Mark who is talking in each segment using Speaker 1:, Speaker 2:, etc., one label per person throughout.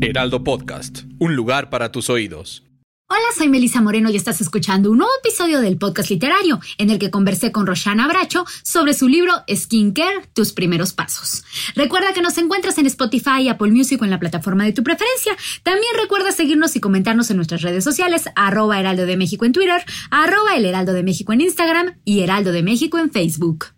Speaker 1: Heraldo Podcast, un lugar para tus oídos.
Speaker 2: Hola, soy Melisa Moreno y estás escuchando un nuevo episodio del podcast literario en el que conversé con Roshana Bracho sobre su libro Skincare, tus primeros pasos. Recuerda que nos encuentras en Spotify, Apple Music o en la plataforma de tu preferencia. También recuerda seguirnos y comentarnos en nuestras redes sociales, arroba Heraldo de México en Twitter, arroba El Heraldo de México en Instagram y Heraldo de México en Facebook.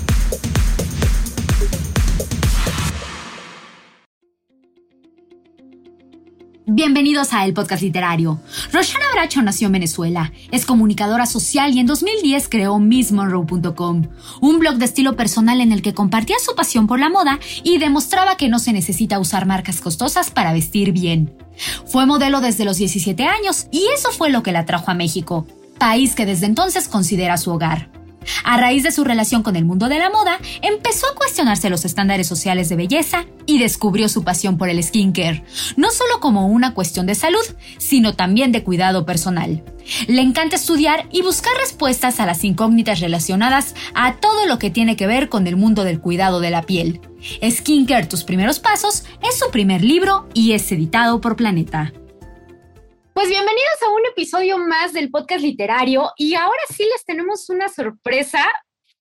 Speaker 2: Bienvenidos a El Podcast Literario. Roshana Bracho nació en Venezuela, es comunicadora social y en 2010 creó MissMonroe.com, un blog de estilo personal en el que compartía su pasión por la moda y demostraba que no se necesita usar marcas costosas para vestir bien. Fue modelo desde los 17 años y eso fue lo que la trajo a México, país que desde entonces considera su hogar. A raíz de su relación con el mundo de la moda, empezó a cuestionarse los estándares sociales de belleza y descubrió su pasión por el skincare, no solo como una cuestión de salud, sino también de cuidado personal. Le encanta estudiar y buscar respuestas a las incógnitas relacionadas a todo lo que tiene que ver con el mundo del cuidado de la piel. Skincare Tus primeros pasos es su primer libro y es editado por Planeta. Pues bienvenidos a un episodio más del podcast literario y ahora sí les tenemos una sorpresa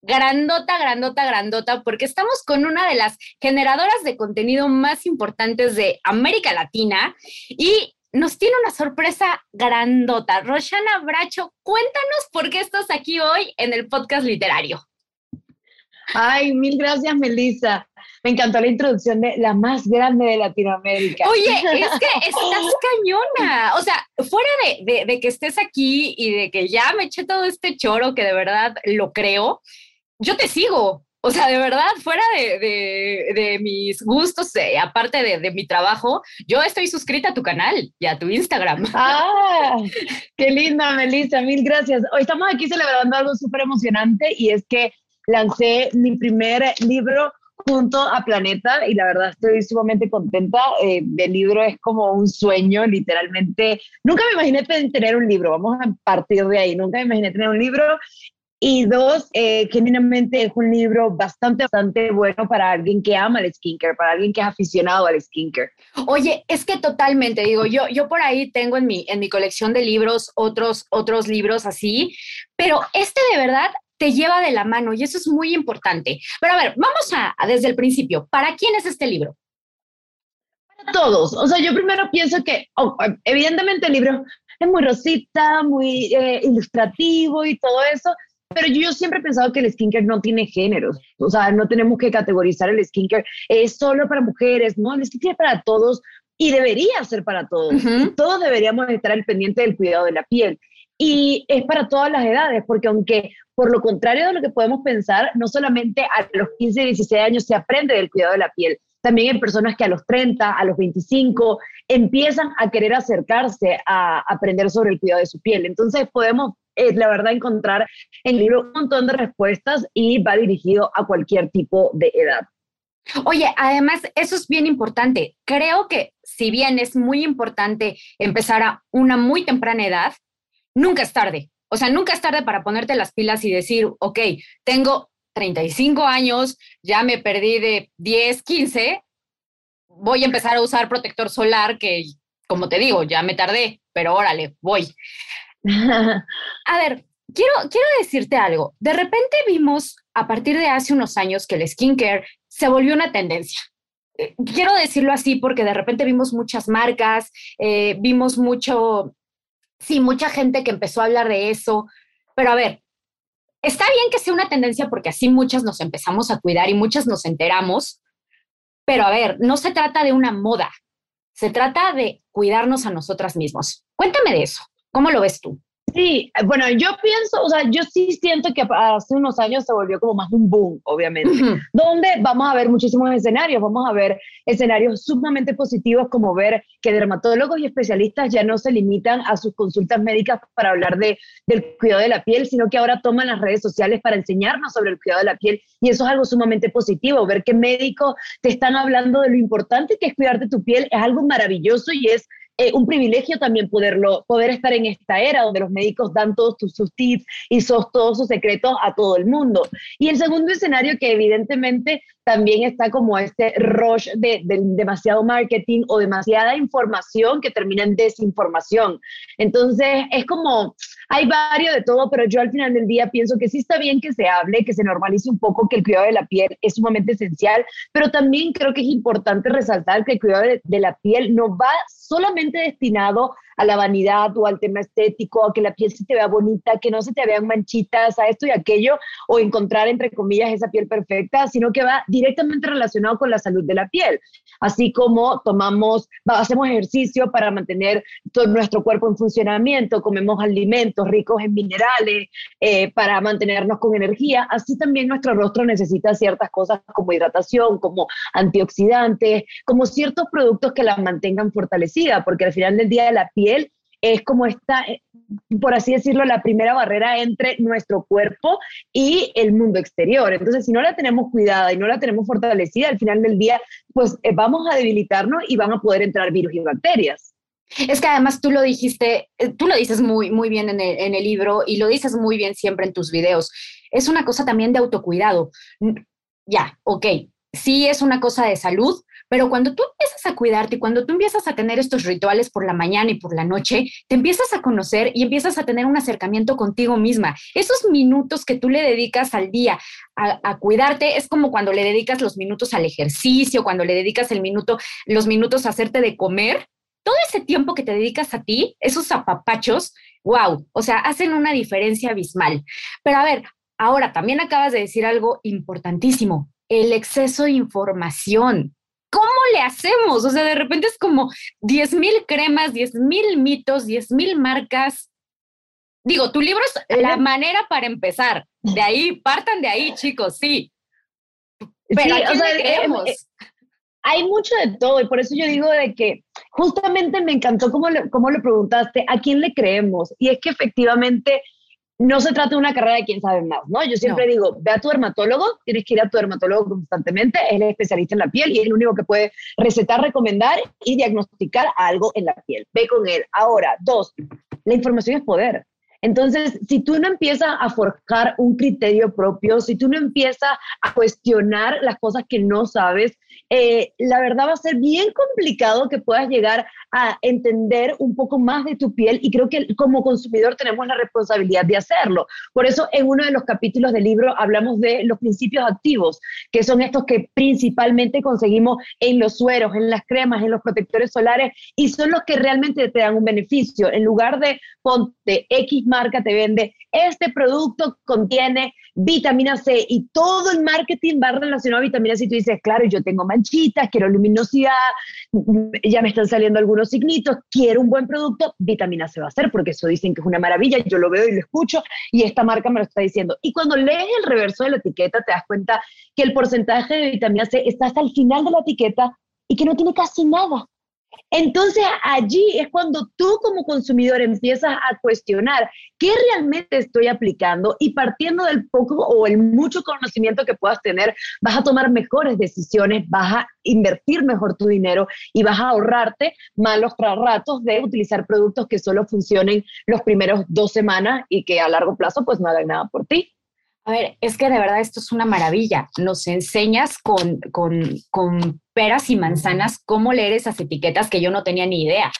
Speaker 2: grandota, grandota, grandota, porque estamos con una de las generadoras de contenido más importantes de América Latina y nos tiene una sorpresa grandota. Roshana Bracho, cuéntanos por qué estás aquí hoy en el podcast literario.
Speaker 3: Ay, mil gracias, Melissa. Me encantó la introducción de la más grande de Latinoamérica.
Speaker 2: Oye, es que estás cañona. O sea, fuera de, de, que estés aquí y de que ya me eché todo este choro que de verdad lo creo, yo te sigo. O sea, de verdad, fuera de, de mis gustos, eh, aparte de, mi trabajo, yo estoy suscrita a tu canal y a tu Instagram.
Speaker 3: ¡Ah! ¡Qué linda, Melissa! Mil gracias. Hoy estamos aquí celebrando algo súper emocionante y es que lancé mi primer libro junto a Planeta y la verdad estoy sumamente contenta. Eh, el libro es como un sueño, literalmente. Nunca me imaginé tener un libro, vamos a partir de ahí. Nunca me imaginé tener un libro. Y dos, eh, genuinamente es un libro bastante, bastante bueno para alguien que ama el skincare, para alguien que es aficionado al skincare.
Speaker 2: Oye, es que totalmente, digo, yo, yo por ahí tengo en mi, en mi colección de libros otros, otros libros así, pero este de verdad te lleva de la mano y eso es muy importante. Pero a ver, vamos a, desde el principio. ¿Para quién es este libro?
Speaker 3: Para todos. O sea, yo primero pienso que, oh, evidentemente el libro es muy rosita, muy eh, ilustrativo y todo eso, pero yo siempre he pensado que el skincare no tiene géneros, o sea, no tenemos que categorizar el skincare, es solo para mujeres, no, el skincare es para todos y debería ser para todos. Todos deberíamos estar al pendiente del cuidado de la piel. Y es para todas las edades, porque aunque por lo contrario de lo que podemos pensar, no solamente a los 15 y 16 años se aprende del cuidado de la piel, también hay personas que a los 30, a los 25, empiezan a querer acercarse a aprender sobre el cuidado de su piel. Entonces podemos, eh, la verdad, encontrar en el libro un montón de respuestas y va dirigido a cualquier tipo de edad.
Speaker 2: Oye, además, eso es bien importante. Creo que si bien es muy importante empezar a una muy temprana edad, nunca es tarde. O sea, nunca es tarde para ponerte las pilas y decir, ok, tengo 35 años, ya me perdí de 10, 15, voy a empezar a usar protector solar que, como te digo, ya me tardé, pero órale, voy. a ver, quiero, quiero decirte algo. De repente vimos a partir de hace unos años que el skincare se volvió una tendencia. Eh, quiero decirlo así porque de repente vimos muchas marcas, eh, vimos mucho sí, mucha gente que empezó a hablar de eso, pero a ver, está bien que sea una tendencia porque así muchas nos empezamos a cuidar y muchas nos enteramos, pero a ver, no se trata de una moda, se trata de cuidarnos a nosotras mismos. Cuéntame de eso, ¿cómo lo ves tú?
Speaker 3: Sí, bueno, yo pienso, o sea, yo sí siento que hace unos años se volvió como más un boom, obviamente, donde vamos a ver muchísimos escenarios, vamos a ver escenarios sumamente positivos como ver que dermatólogos y especialistas ya no se limitan a sus consultas médicas para hablar de, del cuidado de la piel, sino que ahora toman las redes sociales para enseñarnos sobre el cuidado de la piel y eso es algo sumamente positivo, ver que médicos te están hablando de lo importante que es cuidarte tu piel es algo maravilloso y es eh, un privilegio también poderlo, poder estar en esta era donde los médicos dan todos sus tips y sos, todos sus secretos a todo el mundo. Y el segundo escenario que evidentemente también está como este rush de, demasiado marketing o demasiada información que termina en desinformación. Entonces, es como, hay varios de todo, pero yo al final del día pienso que sí está bien que se hable, que se normalice un poco que el cuidado de la piel es sumamente esencial, pero también creo que es importante resaltar que el cuidado de la piel no va solamente destinado a la vanidad o al tema estético, a que la piel se te vea bonita, que no se te vean manchitas, a esto y aquello, o encontrar, entre comillas, esa piel perfecta, sino que va directamente relacionado con la salud de la piel. Así como tomamos, hacemos ejercicio para mantener todo nuestro cuerpo en funcionamiento, comemos alimentos ricos en minerales eh, para mantenernos con energía, así también nuestro rostro necesita ciertas cosas como hidratación, como antioxidantes, como ciertos productos que la mantengan fortalecida, porque al final del día la piel es como esta, eh, por así decirlo, la primera barrera entre nuestro cuerpo y el mundo exterior. Entonces, si no la tenemos cuidada y no la tenemos fortalecida, al final del día, pues eh, vamos a debilitarnos y van a poder entrar virus y bacterias.
Speaker 2: Es que además tú lo dijiste, eh, tú lo dices muy, muy bien en el, libro y lo dices muy bien siempre en tus videos. Es una cosa también de autocuidado. Ya, ok, sí es una cosa de salud, pero cuando tú empiezas a cuidarte y cuando tú empiezas a tener estos rituales por la mañana y por la noche, te empiezas a conocer y empiezas a tener un acercamiento contigo misma. Esos minutos que tú le dedicas al día a, cuidarte es como cuando le dedicas los minutos al ejercicio, cuando le dedicas el minuto, los minutos a hacerte de comer. Todo ese tiempo que te dedicas a ti, esos apapachos, wow, o sea, hacen una diferencia abismal. Pero a ver, ahora también acabas de decir algo importantísimo, el exceso de información. ¿cómo le hacemos? O sea, de repente es como 10 mil cremas, 10 mil mitos, 10 mil marcas. Digo, tu libro es la manera para empezar. De ahí, partan de ahí, chicos, sí. Pero sí, o sea, creemos? Eh,
Speaker 3: hay mucho de todo y por eso yo digo de que justamente me encantó cómo le, cómo le preguntaste a quién le creemos y es que efectivamente no se trata de una carrera de quién sabe más, ¿no? Yo siempre digo, ve a tu dermatólogo, tienes que ir a tu dermatólogo constantemente, es especialista en la piel y es el único que puede recetar, recomendar y diagnosticar algo en la piel. Ve con él. Ahora, dos, la información es poder. Entonces, si tú no empiezas a forjar un criterio propio, si tú no empiezas a cuestionar las cosas que no sabes, eh, la verdad va a ser bien complicado que puedas llegar a entender un poco más de tu piel y creo que como consumidor tenemos la responsabilidad de hacerlo. Por eso en uno de los capítulos del libro hablamos de los principios activos, que son estos que principalmente conseguimos en los sueros, en las cremas, en los protectores solares y son los que realmente te dan un beneficio. En lugar de ponte X marca te vende, este producto contiene vitamina C y todo el marketing va relacionado a vitamina C y tú dices, claro, yo tengo manchitas, quiero luminosidad, ya me están saliendo algunos signitos, quiero un buen producto, vitamina C va a ser, porque eso dicen que es una maravilla, yo lo veo y lo escucho y esta marca me lo está diciendo. Y cuando lees el reverso de la etiqueta te das cuenta que el porcentaje de vitamina C está hasta el final de la etiqueta y que no tiene casi nada. Entonces allí es cuando tú como consumidor empiezas a cuestionar qué realmente estoy aplicando y partiendo del poco o el mucho conocimiento que puedas tener, vas a tomar mejores decisiones, vas a invertir mejor tu dinero y vas a ahorrarte malos ratos de utilizar productos que solo funcionen los primeros dos semanas y que a largo plazo pues no hagan nada por ti.
Speaker 2: A ver, es que de verdad esto es una maravilla. Nos enseñas con, con, con peras y manzanas cómo leer esas etiquetas que yo no tenía ni idea.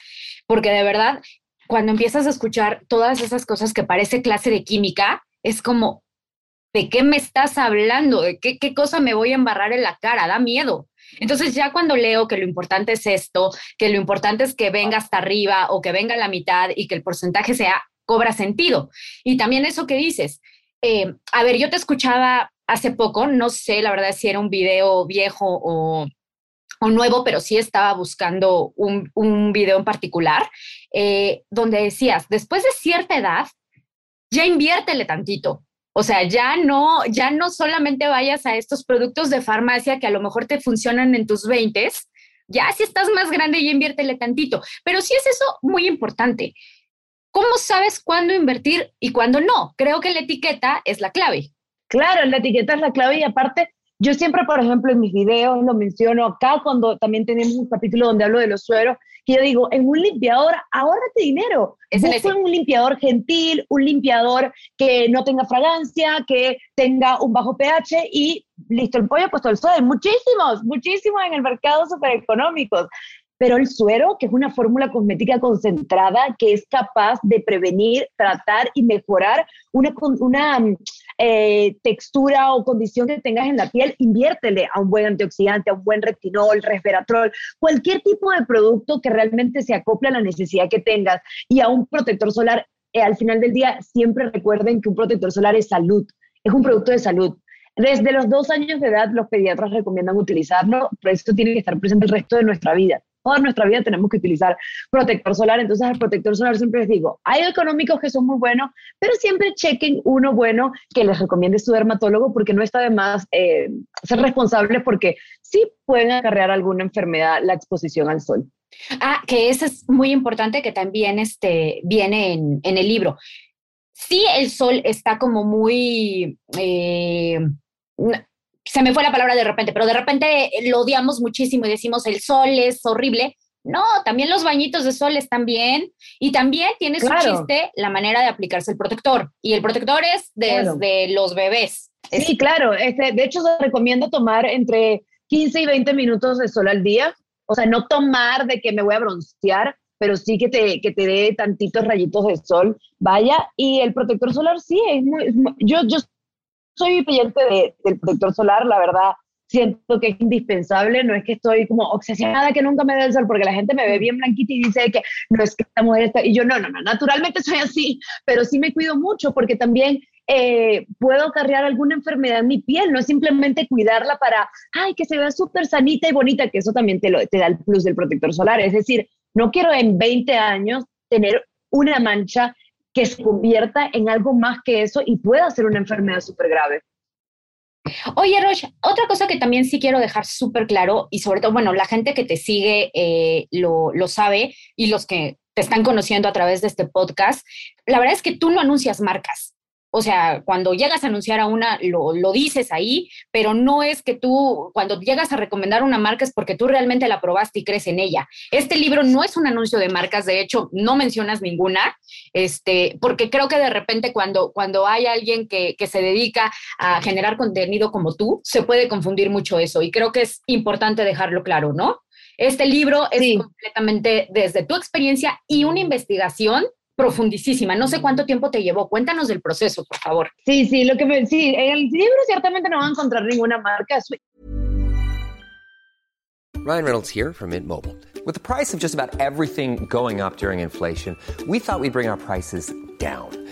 Speaker 2: Porque de verdad, cuando empiezas a escuchar todas esas cosas que parece clase de química, es como, ¿de qué me estás hablando? ¿De qué, qué cosa me voy a embarrar en la cara? Da miedo. Entonces ya cuando leo que lo importante es esto, que lo importante es que venga hasta arriba o que venga a la mitad y que el porcentaje sea, cobra sentido. Y también eso que dices, eh, a ver, yo te escuchaba hace poco, no sé la verdad si era un video viejo o, nuevo, pero sí estaba buscando un, video en particular, eh, donde decías, después de cierta edad, ya inviértele tantito, o sea, ya no, ya no solamente vayas a estos productos de farmacia que a lo mejor te funcionan en tus 20, ya si estás más grande ya inviértele tantito, pero sí es eso muy importante. ¿Cómo sabes cuándo invertir y cuándo no? Creo que la etiqueta es la clave.
Speaker 3: Claro, la etiqueta es la clave y aparte, yo siempre, por ejemplo, en mis videos lo menciono acá cuando también tenemos un capítulo donde hablo de los sueros, que yo digo, en un limpiador, ahórrate dinero. Es un limpiador gentil, un limpiador que no tenga fragancia, que tenga un bajo pH y listo, el pollo puesto el sol. Muchísimos, muchísimos en el mercado súper económicos pero el suero, que es una fórmula cosmética concentrada que es capaz de prevenir, tratar y mejorar una, una eh, textura o condición que tengas en la piel, inviértele a un buen antioxidante, a un buen retinol, resveratrol, cualquier tipo de producto que realmente se acople a la necesidad que tengas y a un protector solar. Eh, al final del día, siempre recuerden que un protector solar es salud, es un producto de salud. Desde los dos años de edad, los pediatras recomiendan utilizarlo, pero esto tiene que estar presente el resto de nuestra vida toda nuestra vida tenemos que utilizar protector solar. Entonces, el protector solar siempre les digo, hay económicos que son muy buenos, pero siempre chequen uno bueno que les recomiende su dermatólogo porque no está de más eh, ser responsables porque sí pueden acarrear alguna enfermedad la exposición al sol.
Speaker 2: Ah, que eso es muy importante que también este, viene en, en el libro. Sí, el sol está como muy... Eh, se me fue la palabra de repente, pero de repente lo odiamos muchísimo y decimos el sol es horrible. No, también los bañitos de sol están bien y también tiene su chiste la manera de aplicarse el protector. Y el protector es desde los bebés.
Speaker 3: Sí, claro. Este, de hecho, se recomienda tomar entre 15 y 20 minutos de sol al día. O sea, no tomar de que me voy a broncear, pero sí que te, que te dé tantitos rayitos de sol. Vaya, y el protector solar sí, es muy, yo, yo soy creyente de, del protector solar, la verdad, siento que es indispensable, no es que estoy como obsesionada que nunca me dé el sol, porque la gente me ve bien blanquita y dice que no es que esta mujer está, y yo no, no, no, naturalmente soy así, pero sí me cuido mucho porque también eh, puedo acarrear alguna enfermedad en mi piel, no es simplemente cuidarla para, ay, que se vea súper sanita y bonita, que eso también te, lo, te da el plus del protector solar, es decir, no quiero en 20 años tener una mancha que se convierta en algo más que eso y pueda ser una enfermedad súper grave.
Speaker 2: Oye, Roche, otra cosa que también sí quiero dejar súper claro, y sobre todo, bueno, la gente que te sigue eh, lo, lo sabe y los que te están conociendo a través de este podcast, la verdad es que tú no anuncias marcas. O sea, cuando llegas a anunciar a una, lo, lo, dices ahí, pero no es que tú, cuando llegas a recomendar una marca es porque tú realmente la probaste y crees en ella. Este libro no es un anuncio de marcas, de hecho, no mencionas ninguna, este, porque creo que de repente cuando, cuando hay alguien que, que se dedica a generar contenido como tú, se puede confundir mucho eso y creo que es importante dejarlo claro, ¿no? Este libro es completamente desde tu experiencia y una investigación profundísima. No sé cuánto tiempo te llevó. Cuéntanos del proceso, por favor.
Speaker 3: Sí, sí, lo que me, sí, en el libro ciertamente no van a encontrar ninguna marca.
Speaker 4: Ryan Reynolds here from Mint Mobile. With the price of just about everything going up during inflation, we thought we'd bring our prices down.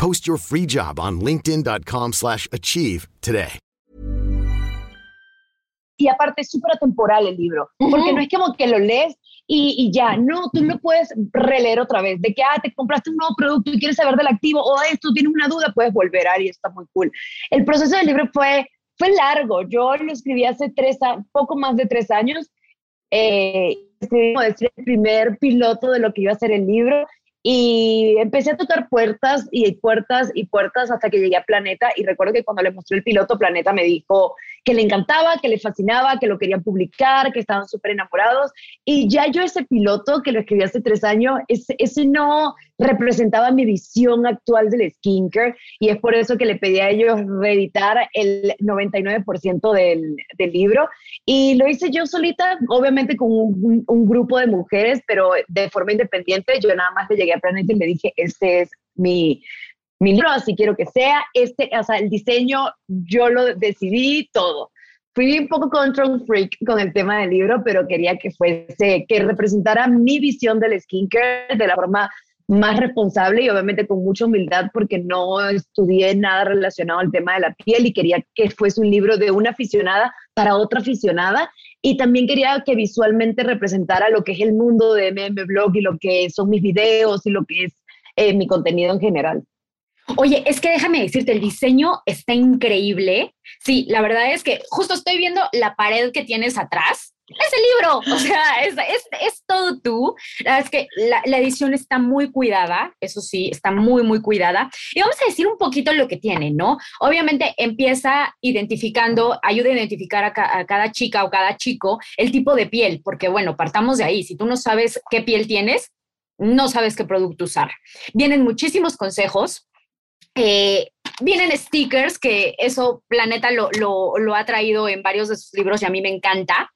Speaker 5: Post your free job on linkedin.com/achieve today.
Speaker 3: Y aparte es súper atemporal el libro, porque no es como que lo lees y, ya. No, tú no puedes releer otra vez. De que, ah, te compraste un nuevo producto y quieres saber del activo o esto, tienes una duda, puedes volver a y está muy cool. El proceso del libro fue, fue largo. Yo lo escribí hace tres, poco más de tres años. Eh, escribí el primer piloto de lo que iba a ser el libro y empecé a tocar puertas y puertas y puertas hasta que llegué a Planeta. Y recuerdo que cuando le mostré el piloto, Planeta me dijo que le encantaba, que le fascinaba, que lo querían publicar, que estaban súper enamorados. Y ya yo ese piloto que lo escribí hace tres años, ese, ese no representaba mi visión actual del skincare. Y es por eso que le pedí a ellos reeditar el 99% del, del, libro. Y lo hice yo solita, obviamente con un, un grupo de mujeres, pero de forma independiente. Yo nada más le llegué a Planeta y le dije, este es mi, mi libro, así quiero que sea. Este, o sea, el diseño yo lo decidí todo. Fui un poco control freak con el tema del libro, pero quería que fuese, que representara mi visión del skincare de la forma más responsable y obviamente con mucha humildad porque no estudié nada relacionado al tema de la piel y quería que fuese un libro de una aficionada para otra aficionada y también quería que visualmente representara lo que es el mundo de MM Blog y lo que son mis videos y lo que es eh, mi contenido en general.
Speaker 2: Oye, es que déjame decirte, el diseño está increíble. Sí, la verdad es que justo estoy viendo la pared que tienes atrás. Es el libro, o sea, es, es, es todo tú. La verdad es que la, la, edición está muy cuidada, eso sí, está muy, muy cuidada. Y vamos a decir un poquito lo que tiene, ¿no? Obviamente empieza identificando, ayuda a identificar a, a cada chica o cada chico el tipo de piel, porque bueno, partamos de ahí. Si tú no sabes qué piel tienes, no sabes qué producto usar. Vienen muchísimos consejos, eh, vienen stickers, que eso Planeta lo, lo, ha traído en varios de sus libros y a mí me encanta.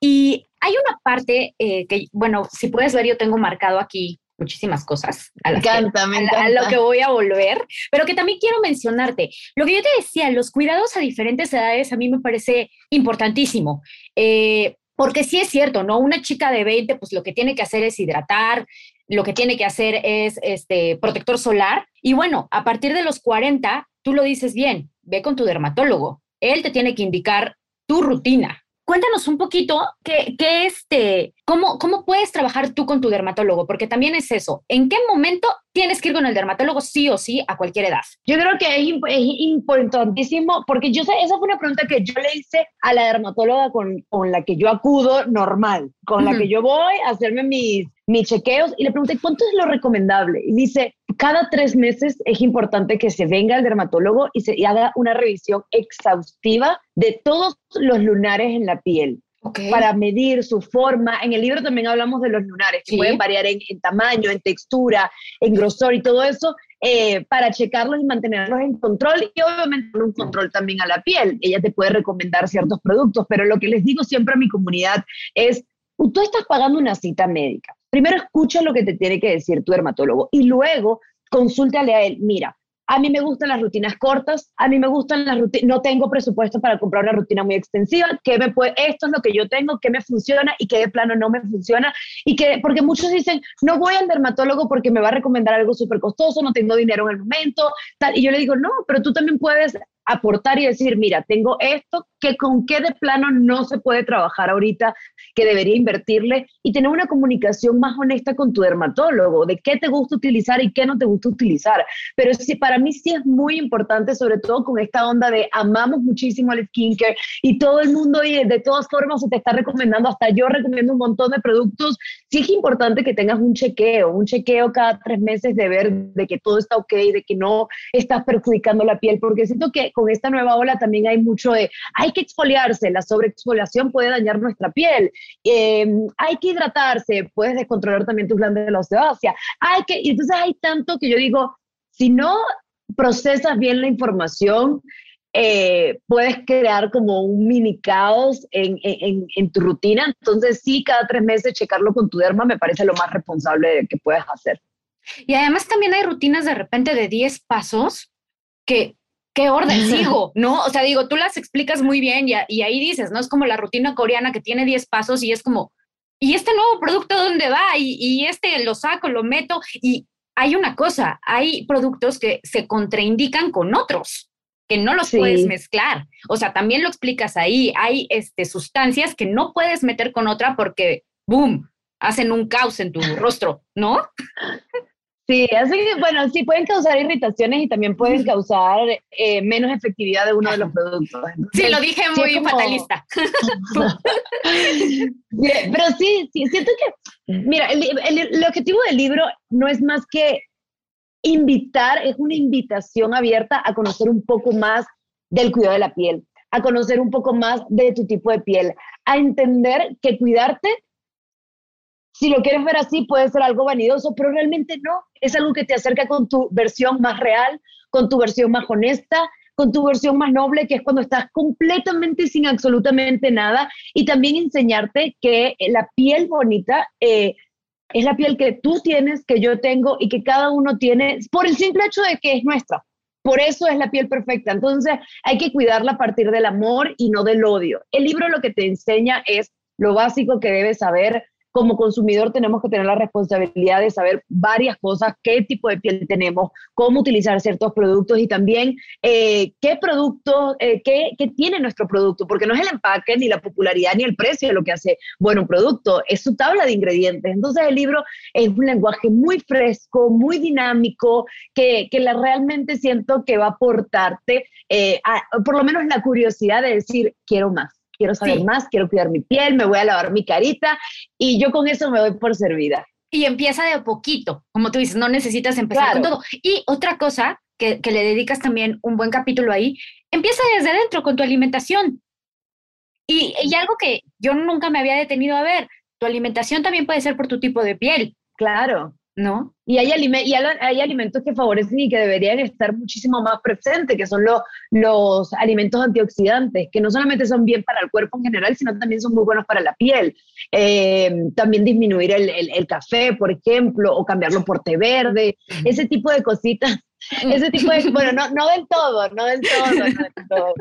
Speaker 2: Y hay una parte eh, que, bueno, si puedes ver, yo tengo marcado aquí muchísimas cosas a,
Speaker 3: me encanta,
Speaker 2: a, lo que voy a volver, pero que también quiero mencionarte. Lo que yo te decía, los cuidados a diferentes edades a mí me parece importantísimo. Eh, porque sí es cierto, ¿no? Una chica de 20, pues lo que tiene que hacer es hidratar, lo que tiene que hacer es este protector solar. Y bueno, a partir de los 40, tú lo dices bien, ve con tu dermatólogo. Él te tiene que indicar tu rutina. Cuéntanos un poquito qué, qué este, cómo, cómo puedes trabajar tú con tu dermatólogo, porque también es eso. ¿En qué momento tienes que ir con el dermatólogo sí o sí a cualquier edad?
Speaker 3: Yo creo que es, es importantísimo, porque yo sé, esa fue una pregunta que yo le hice a la dermatóloga con, con la que yo acudo normal, con la que yo voy a hacerme mis, mis chequeos y le pregunté, ¿cuánto es lo recomendable? Y dice, cada tres meses es importante que se venga el dermatólogo y se haga una revisión exhaustiva de todos los lunares en la piel. Para medir su forma. En el libro también hablamos de los lunares, que pueden variar en, tamaño, en textura, en grosor y todo eso, eh, para checarlos y mantenerlos en control y obviamente un control también a la piel. Ella te puede recomendar ciertos productos, pero lo que les digo siempre a mi comunidad es, tú estás pagando una cita médica primero escucha lo que te tiene que decir tu dermatólogo y luego consúltale a él, mira, a mí me gustan las rutinas cortas, a mí me gustan las rutinas, no tengo presupuesto para comprar una rutina muy extensiva, que me puede, esto es lo que yo tengo, que me funciona y que de plano no me funciona y que porque muchos dicen, no voy al dermatólogo porque me va a recomendar algo súper costoso, no tengo dinero en el momento, tal, y yo le digo, no, pero tú también puedes aportar y decir, mira, tengo esto, que con qué de plano no se puede trabajar ahorita, que debería invertirle y tener una comunicación más honesta con tu dermatólogo, de qué te gusta utilizar y qué no te gusta utilizar. Pero sí, para mí sí es muy importante, sobre todo con esta onda de amamos muchísimo el skincare y todo el mundo y de todas formas se te está recomendando, hasta yo recomiendo un montón de productos, sí es importante que tengas un chequeo, un chequeo cada tres meses de ver de que todo está ok, de que no estás perjudicando la piel, porque siento que con esta nueva ola también hay mucho de, hay que exfoliarse, la sobreexfoliación puede dañar nuestra piel, em, hay que hidratarse, puedes descontrolar también tus glándulas oseácea, hay que, y entonces hay tanto que yo digo, si no procesas bien la información, eh, puedes crear como un mini caos en, en, en, tu rutina. Entonces, sí, cada tres meses checarlo con tu derma me parece lo más responsable que puedes hacer.
Speaker 2: Y además también hay rutinas de repente de 10 pasos que ¿qué orden sigo? ¿No? O sea, digo, tú las explicas muy bien y, y, ahí dices, ¿no? Es como la rutina coreana que tiene 10 pasos y es como, ¿y este nuevo producto dónde va? Y, y este lo saco, lo meto. Y hay una cosa, hay productos que se contraindican con otros que no los puedes mezclar. O sea, también lo explicas ahí. Hay este, sustancias que no puedes meter con otra porque, boom, hacen un caos en tu rostro, ¿no?
Speaker 3: Sí, así que, bueno, sí pueden causar irritaciones y también pueden causar eh, menos efectividad de uno de los productos.
Speaker 2: sí, lo dije muy fatalista.
Speaker 3: Pero sí, sí, siento que, mira, el, objetivo del libro no es más que invitar, es una invitación abierta a conocer un poco más del cuidado de la piel, a conocer un poco más de tu tipo de piel, a entender que cuidarte si lo quieres ver así, puede ser algo vanidoso, pero realmente no. Es algo que te acerca con tu versión más real, con tu versión más honesta, con tu versión más noble, que es cuando estás completamente sin absolutamente nada. Y también enseñarte que la piel bonita eh, es la piel que tú tienes, que yo tengo y que cada uno tiene por el simple hecho de que es nuestra. Por eso es la piel perfecta. Entonces hay que cuidarla a partir del amor y no del odio. El libro lo que te enseña es lo básico que debes saber como consumidor tenemos que tener la responsabilidad de saber varias cosas, qué tipo de piel tenemos, cómo utilizar ciertos productos y también eh, qué producto, eh, qué, qué, tiene nuestro producto, porque no es el empaque, ni la popularidad, ni el precio lo que hace bueno un producto, es su tabla de ingredientes. Entonces el libro es un lenguaje muy fresco, muy dinámico, que, que la, realmente siento que va a aportarte eh, por lo menos la curiosidad de decir, quiero más quiero saber más, quiero cuidar mi piel, me voy a lavar mi carita y yo con eso me doy por servida.
Speaker 2: Y empieza de a poquito, como tú dices, no necesitas empezar con todo. Y otra cosa que, que le dedicas también un buen capítulo ahí, empieza desde dentro con tu alimentación. Y, y algo que yo nunca me había detenido a ver, tu alimentación también puede ser por tu tipo de piel.
Speaker 3: Claro. ¿No? Y hay, y hay alimentos que favorecen y que deberían estar muchísimo más presentes, que son los, los alimentos antioxidantes, que no solamente son bien para el cuerpo en general, sino también son muy buenos para la piel. Eh, también disminuir el, el, café, por ejemplo, o cambiarlo por té verde, ese tipo de cositas. Ese tipo de, bueno, no, no del todo, no del todo, no del todo.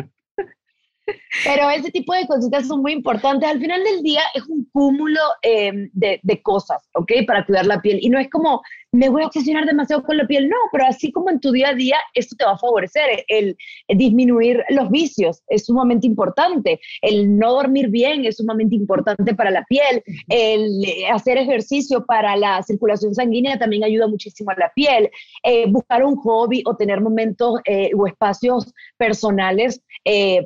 Speaker 3: Pero ese tipo de cositas son muy importantes. Al final del día es un cúmulo eh, de, de, cosas, ¿ok? Para cuidar la piel. Y no es como, me voy a obsesionar demasiado con la piel. No, pero así como en tu día a día, esto te va a favorecer. El, disminuir los vicios es sumamente importante. El no dormir bien es sumamente importante para la piel. El hacer ejercicio para la circulación sanguínea también ayuda muchísimo a la piel. Eh, buscar un hobby o tener momentos eh, o espacios personales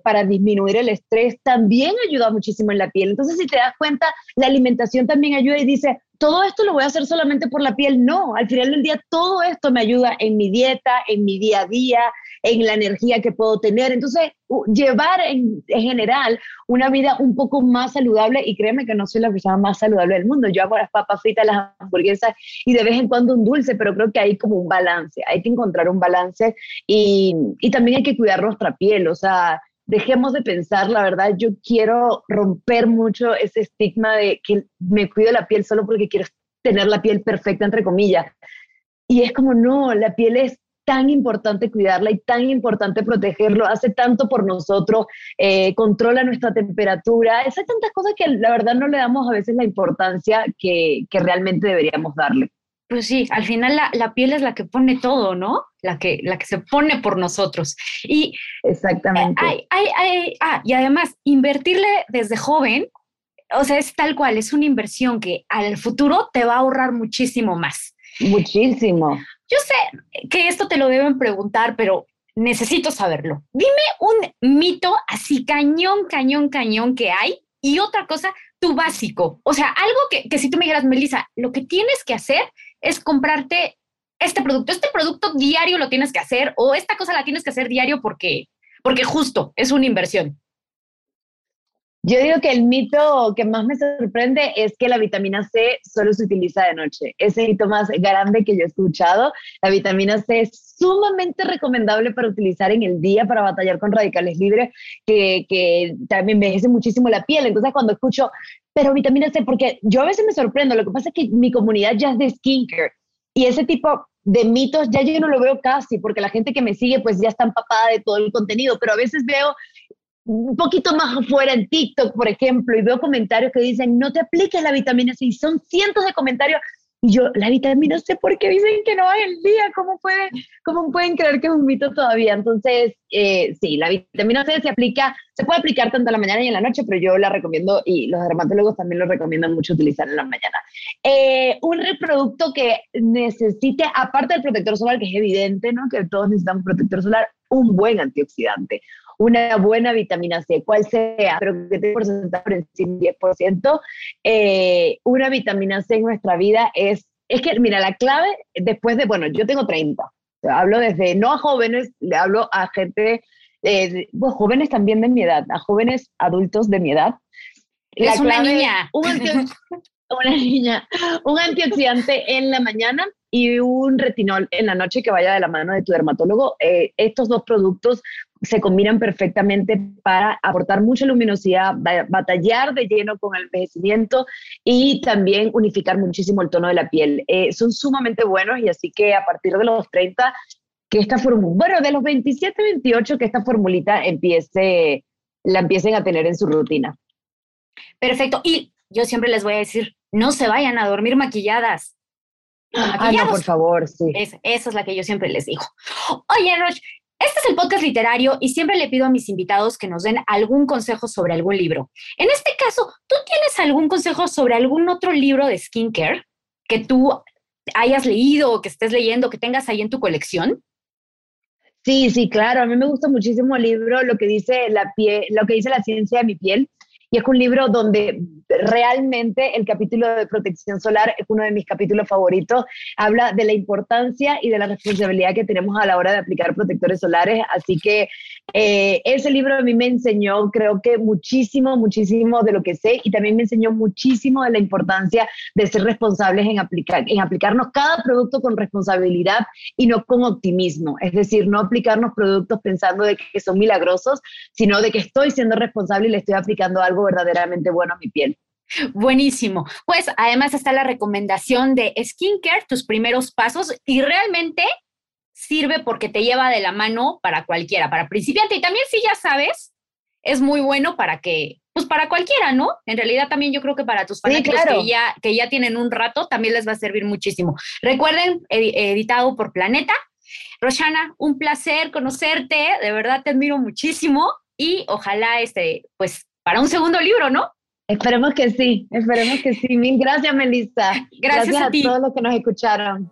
Speaker 3: para disminuir el estrés también ayuda muchísimo en la piel. Entonces, si te das cuenta, la alimentación también ayuda y dice, todo esto lo voy a hacer solamente por la piel. No, al final del día todo esto me ayuda en mi dieta, en mi día a día, en la energía que puedo tener. Entonces, llevar en, general una vida un poco más saludable y créeme que no soy la persona más saludable del mundo. Yo hago las papas fritas, las hamburguesas y de vez en cuando un dulce, pero creo que hay como un balance, hay que encontrar un balance y, y también hay que cuidar nuestra piel, o sea, dejemos de pensar, la verdad, yo quiero romper mucho ese estigma de que me cuido la piel solo porque quiero tener la piel perfecta, entre comillas. Y es como, no, la piel es tan importante cuidarla y tan importante protegerlo, hace tanto por nosotros, eh, controla nuestra temperatura, hace tantas cosas que la verdad no le damos a veces la importancia que realmente deberíamos darle.
Speaker 2: Pues sí, al final la, la, piel es la que pone todo, ¿no? La que, la que se pone por nosotros. Y,
Speaker 3: Exactamente.
Speaker 2: Hay, hay, hay, ah, y además, invertirle desde joven, o sea, es tal cual, es una inversión que al futuro te va a ahorrar muchísimo más.
Speaker 3: Muchísimo.
Speaker 2: Yo sé que esto te lo deben preguntar, pero necesito saberlo. Dime un mito así cañón, cañón, cañón que hay y otra cosa, tu básico. O sea, algo que, que si tú me dijeras, Melissa, lo que tienes que hacer es comprarte este producto. Este producto diario lo tienes que hacer o esta cosa la tienes que hacer diario porque, porque justo es una inversión.
Speaker 3: Yo digo que el mito que más me sorprende es que la vitamina C solo se utiliza de noche. Ese mito más grande que yo he escuchado. La vitamina C es sumamente recomendable para utilizar en el día para batallar con radicales libres que, que también envejece muchísimo la piel. Entonces cuando escucho, pero vitamina C, porque yo a veces me sorprendo, lo que pasa es que mi comunidad ya es de skincare y ese tipo de mitos ya yo no lo veo casi, porque la gente que me sigue pues ya está empapada de todo el contenido, pero a veces veo un poquito más afuera en TikTok, por ejemplo, y veo comentarios que dicen, no te apliques la vitamina C, y son cientos de comentarios Y yo, la vitamina C, ¿por qué dicen que no va el día? ¿Cómo, puede, ¿Cómo pueden creer que es un mito todavía? Entonces, eh, sí, la vitamina C se aplica, se puede aplicar tanto en la mañana y en la noche, pero yo la recomiendo y los dermatólogos también lo recomiendan mucho utilizar en la mañana. Eh, un reproducto que necesite, aparte del protector solar, que es evidente, ¿no? Que todos necesitamos protector solar, un buen antioxidante una buena vitamina C, cual sea, pero que tenga porcentaje por encima del 10%, eh, una vitamina C en nuestra vida es, es que, mira, la clave después de, bueno, yo tengo 30, hablo desde, no a jóvenes, le hablo a gente, eh, jóvenes también de mi edad, a jóvenes adultos de mi edad.
Speaker 2: es una niña.
Speaker 3: Un una niña, un antioxidante en la mañana y un retinol en la noche que vaya de la mano de tu dermatólogo. Eh, estos dos productos se combinan perfectamente para aportar mucha luminosidad, batallar de lleno con el envejecimiento y también unificar muchísimo el tono de la piel. Eh, son sumamente buenos y así que a partir de los 30, que esta bueno, de los 27, 28, que esta formulita empiece, la empiecen a tener en su rutina.
Speaker 2: Perfecto. Y yo siempre les voy a decir, no se vayan a dormir maquilladas.
Speaker 3: Ah, no, por favor, sí.
Speaker 2: esa es la que yo siempre les digo. Oye, Roch, este es el podcast literario y siempre le pido a mis invitados que nos den algún consejo sobre algún libro. En este caso, ¿tú tienes algún consejo sobre algún otro libro de skincare que tú hayas leído o que estés leyendo, que tengas ahí en tu colección?
Speaker 3: Sí, sí, claro. A mí me gusta muchísimo el libro, lo que dice la piel, lo que dice la ciencia de mi piel. Y es un libro donde realmente el capítulo de protección solar es uno de mis capítulos favoritos. Habla de la importancia y de la responsabilidad que tenemos a la hora de aplicar protectores solares. Así que eh, ese libro a mí me enseñó, creo que muchísimo, muchísimo de lo que sé y también me enseñó muchísimo de la importancia de ser responsables en, aplicar, en aplicarnos cada producto con responsabilidad y no con optimismo. Es decir, no aplicarnos productos pensando de que son milagrosos, sino de que estoy siendo responsable y le estoy aplicando algo verdaderamente bueno a mi piel.
Speaker 2: Buenísimo. Pues además está la recomendación de skincare, tus primeros pasos, y realmente sirve porque te lleva de la mano para cualquiera, para principiante. Y también si ya sabes, es muy bueno para que, pues para cualquiera, ¿no? En realidad también yo creo que para tus fanáticos que, ya, que ya tienen un rato, también les va a servir muchísimo. Recuerden, editado por Planeta. Roshana, un placer conocerte, de verdad te admiro muchísimo y ojalá, este, pues para un segundo libro, ¿no?
Speaker 3: Esperemos que sí, esperemos que sí. Mil gracias, Melissa.
Speaker 2: Gracias, a,
Speaker 3: a todos los que nos escucharon.